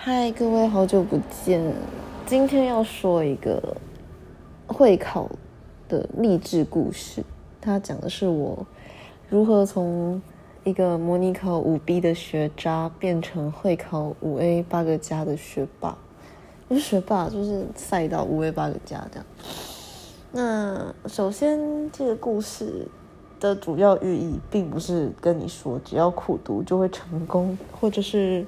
嗨，各位，好久不见。今天要说一个会考的励志故事。它讲的是我如何从一个模拟考五 B 的学渣变成会考五 A 八个加的学霸。不是学霸，就是赛道五 A 八个加这样。那首先，这个故事的主要寓意并不是跟你说只要苦读就会成功，或者是。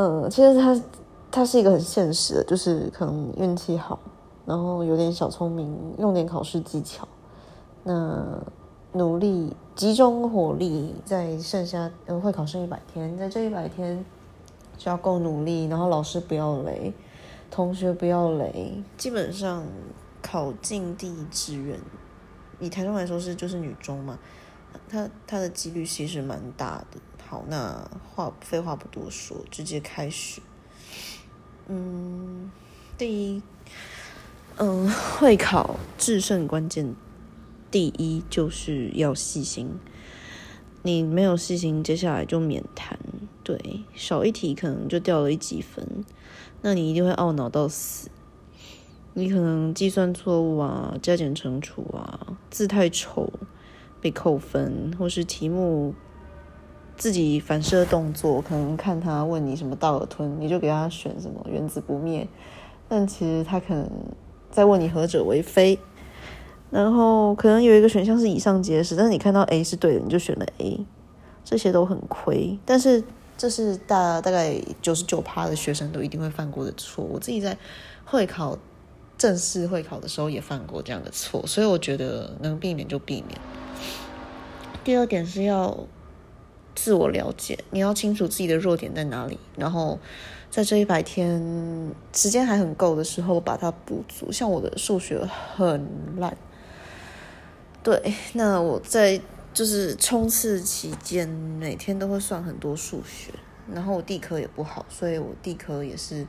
嗯，其实他他是一个很现实的，就是可能运气好，然后有点小聪明，用点考试技巧，那努力集中火力，在剩下嗯会考剩一百天，在这一百天就要够努力，然后老师不要雷，同学不要雷，基本上考进第一志愿，以台中来说是就是女中嘛，他他的几率其实蛮大的。好，那话废话不多说，直接开始。嗯，第一，嗯，会考制胜关键，第一就是要细心。你没有细心，接下来就免谈。对，少一题可能就掉了一几分，那你一定会懊恼到死。你可能计算错误啊，加减乘除啊，字太丑被扣分，或是题目。自己反射动作，可能看他问你什么道尔吞，你就给他选什么原子不灭，但其实他可能在问你何者为非，然后可能有一个选项是以上皆是，但是你看到 A 是对的，你就选了 A，这些都很亏，但是这是大大概九十九趴的学生都一定会犯过的错，我自己在会考正式会考的时候也犯过这样的错，所以我觉得能避免就避免。第二点是要。自我了解，你要清楚自己的弱点在哪里，然后在这一百天时间还很够的时候把它补足。像我的数学很烂，对，那我在就是冲刺期间每天都会算很多数学，然后我地科也不好，所以我地科也是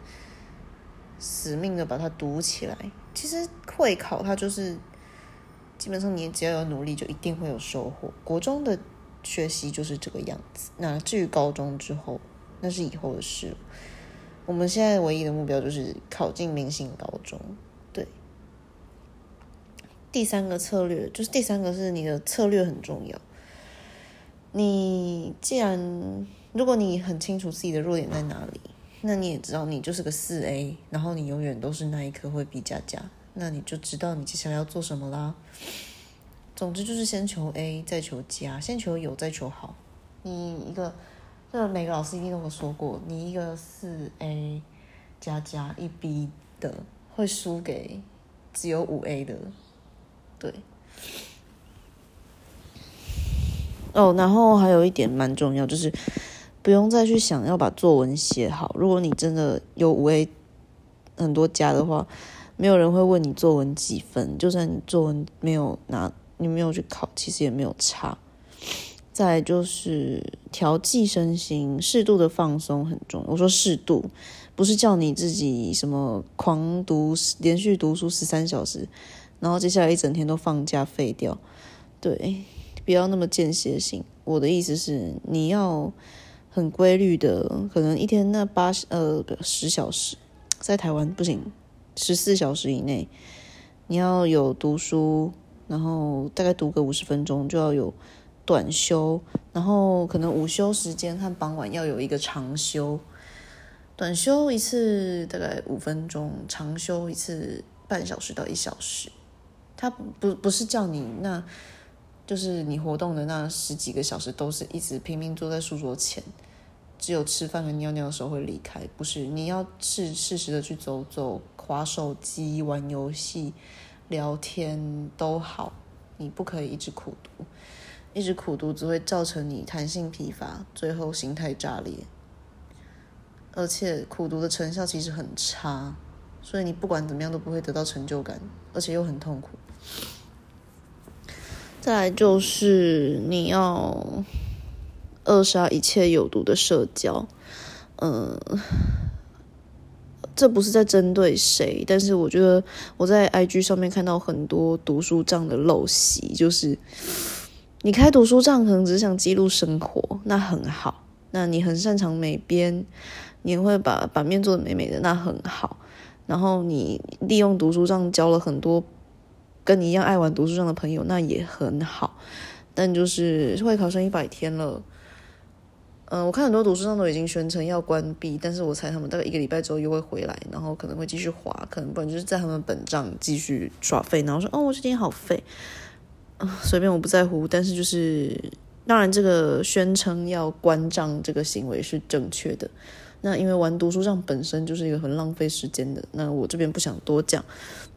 死命的把它读起来。其实会考它就是基本上你只要有努力就一定会有收获。国中的。学习就是这个样子。那至于高中之后，那是以后的事。我们现在唯一的目标就是考进明星高中。对。第三个策略就是第三个是你的策略很重要。你既然如果你很清楚自己的弱点在哪里，那你也知道你就是个四 A，然后你永远都是那一科会比加加，那你就知道你接下来要做什么啦。总之就是先求 A，再求加，先求有，再求好。你一个，这每个老师一定都有说过，你一个四 A 加加一 B 的，会输给只有五 A 的。对。哦，然后还有一点蛮重要，就是不用再去想要把作文写好。如果你真的有五 A 很多加的话，没有人会问你作文几分，就算你作文没有拿。你没有去考，其实也没有差。再就是调剂身心，适度的放松很重要。我说适度，不是叫你自己什么狂读、连续读书十三小时，然后接下来一整天都放假废掉。对，不要那么间歇性。我的意思是，你要很规律的，可能一天那八呃十小时，在台湾不行，十四小时以内，你要有读书。然后大概读个五十分钟就要有短休，然后可能午休时间和傍晚要有一个长休，短休一次大概五分钟，长休一次半小时到一小时。他不不是叫你那，就是你活动的那十几个小时都是一直拼命坐在书桌前，只有吃饭和尿尿的时候会离开。不是，你要适适时的去走走，划手机、玩游戏。聊天都好，你不可以一直苦读，一直苦读只会造成你弹性疲乏，最后心态炸裂。而且苦读的成效其实很差，所以你不管怎么样都不会得到成就感，而且又很痛苦。再来就是你要扼杀一切有毒的社交，嗯。这不是在针对谁，但是我觉得我在 IG 上面看到很多读书账的陋习，就是你开读书账可能只想记录生活，那很好，那你很擅长美编，你会把版面做的美美的，那很好。然后你利用读书账交了很多跟你一样爱玩读书账的朋友，那也很好。但就是会考上一百天了。嗯，我看很多读书上都已经宣称要关闭，但是我猜他们大概一个礼拜之后又会回来，然后可能会继续滑，可能不然就是在他们本账继续耍废，然后说哦，我这天好废，随便我不在乎，但是就是当然这个宣称要关账这个行为是正确的，那因为玩读书上本身就是一个很浪费时间的，那我这边不想多讲，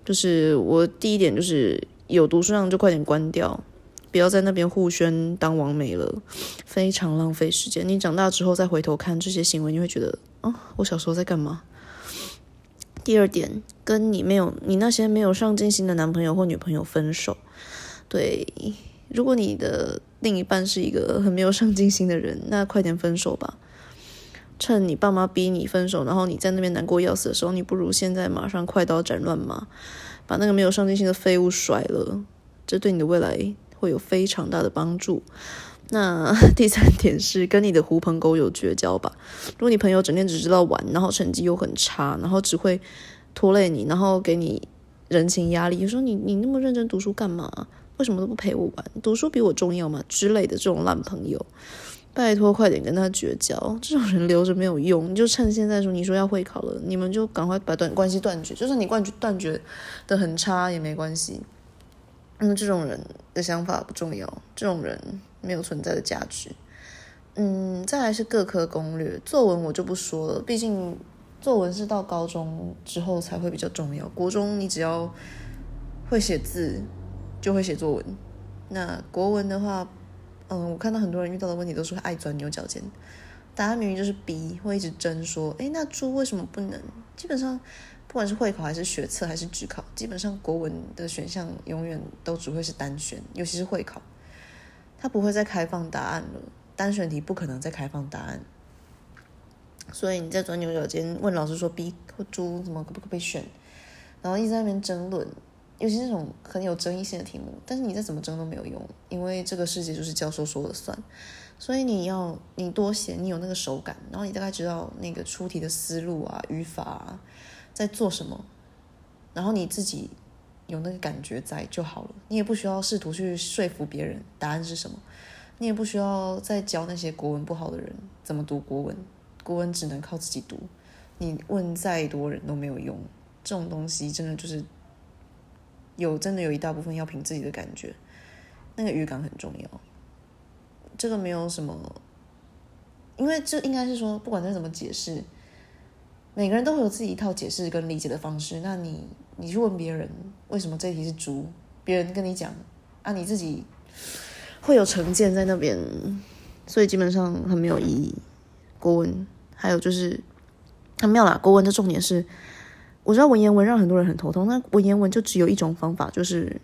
就是我第一点就是有读书上就快点关掉。不要在那边互宣当王美了，非常浪费时间。你长大之后再回头看这些行为，你会觉得啊，我小时候在干嘛？第二点，跟你没有你那些没有上进心的男朋友或女朋友分手。对，如果你的另一半是一个很没有上进心的人，那快点分手吧。趁你爸妈逼你分手，然后你在那边难过要死的时候，你不如现在马上快刀斩乱麻，把那个没有上进心的废物甩了。这对你的未来。会有非常大的帮助。那 第三点是跟你的狐朋狗友绝交吧。如果你朋友整天只知道玩，然后成绩又很差，然后只会拖累你，然后给你人情压力，说你你那么认真读书干嘛？为什么都不陪我玩？读书比我重要吗？之类的这种烂朋友，拜托快点跟他绝交。这种人留着没有用，你就趁现在说你说要会考了，你们就赶快把断关系断绝。就算你断绝断绝的很差也没关系。那这种人的想法不重要，这种人没有存在的价值。嗯，再来是各科攻略，作文我就不说了，毕竟作文是到高中之后才会比较重要。国中你只要会写字，就会写作文。那国文的话，嗯，我看到很多人遇到的问题都是爱钻牛角尖，答案明明就是 B，会一直争说，诶，那猪为什么不能？基本上。不管是会考还是学测还是职考，基本上国文的选项永远都只会是单选，尤其是会考，它不会再开放答案了。单选题不可能再开放答案，所以你在钻牛角尖问老师说 B 或猪怎么可不可以选，然后一直在那边争论，尤其是这种很有争议性的题目，但是你再怎么争都没有用，因为这个世界就是教授说了算。所以你要你多写，你有那个手感，然后你大概知道那个出题的思路啊、语法啊。在做什么，然后你自己有那个感觉在就好了。你也不需要试图去说服别人答案是什么，你也不需要再教那些国文不好的人怎么读国文。国文只能靠自己读，你问再多人都没有用。这种东西真的就是有真的有一大部分要凭自己的感觉，那个语感很重要。这个没有什么，因为这应该是说，不管再怎么解释。每个人都会有自己一套解释跟理解的方式。那你，你去问别人为什么这题是猪，别人跟你讲啊，你自己会有成见在那边，所以基本上很没有意义。国文还有就是很妙啦，国文的重点是，我知道文言文让很多人很头痛，那文言文就只有一种方法，就是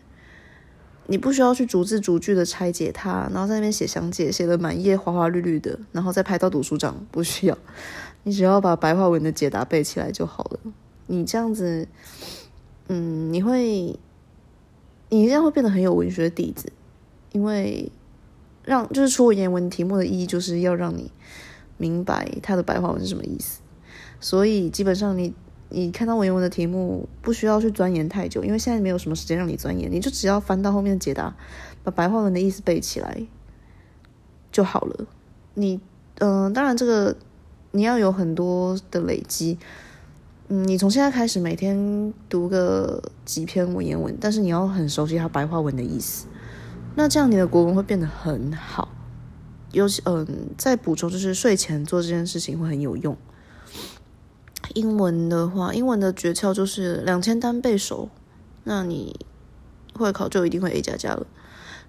你不需要去逐字逐句的拆解它，然后在那边写详解，写的满页花花绿绿的，然后再拍到读书章，不需要。你只要把白话文的解答背起来就好了。你这样子，嗯，你会，你这样会变得很有文学底子，因为让就是出文言文题目的意义就是要让你明白它的白话文是什么意思。所以基本上你你看到文言文的题目不需要去钻研太久，因为现在没有什么时间让你钻研，你就只要翻到后面的解答，把白话文的意思背起来就好了。你嗯，当然这个。你要有很多的累积，嗯，你从现在开始每天读个几篇文言文，但是你要很熟悉它白话文的意思，那这样你的国文会变得很好。尤其嗯，在补充就是睡前做这件事情会很有用。英文的话，英文的诀窍就是两千单背熟，那你会考就一定会 A 加加了。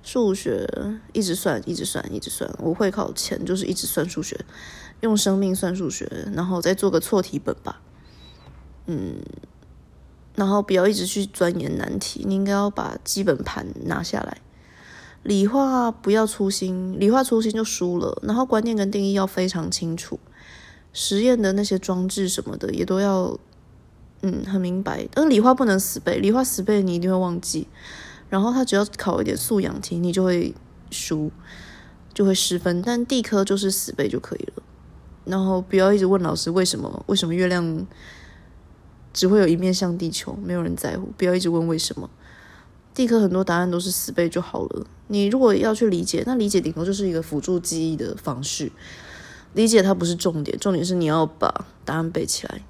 数学一直算，一直算，一直算，我会考前就是一直算数学。用生命算数学，然后再做个错题本吧。嗯，然后不要一直去钻研难题，你应该要把基本盘拿下来。理化不要粗心，理化粗心就输了。然后观念跟定义要非常清楚，实验的那些装置什么的也都要，嗯，很明白。但理化不能死背，理化死背你一定会忘记。然后他只要考一点素养题，你就会输，就会失分。但地科就是死背就可以了。然后不要一直问老师为什么？为什么月亮只会有一面向地球？没有人在乎。不要一直问为什么。地科很多答案都是死背就好了。你如果要去理解，那理解顶多就是一个辅助记忆的方式。理解它不是重点，重点是你要把答案背起来。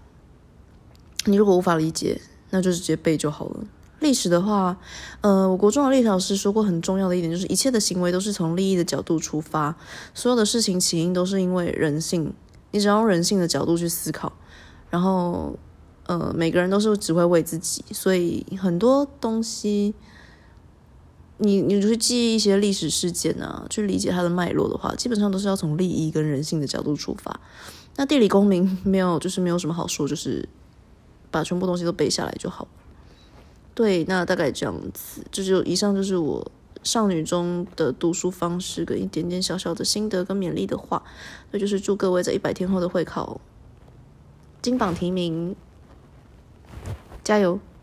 你如果无法理解，那就直接背就好了。历史的话，呃，我国中的历史老师说过，很重要的一点就是一切的行为都是从利益的角度出发，所有的事情起因都是因为人性。你只要用人性的角度去思考，然后，呃，每个人都是只会为自己，所以很多东西，你你去记忆一些历史事件啊，去理解它的脉络的话，基本上都是要从利益跟人性的角度出发。那地理公民没有，就是没有什么好说，就是把全部东西都背下来就好。对，那大概这样子，这就以上就是我少女中的读书方式跟一点点小小的心得跟勉励的话，那就是祝各位在一百天后的会考金榜题名，加油！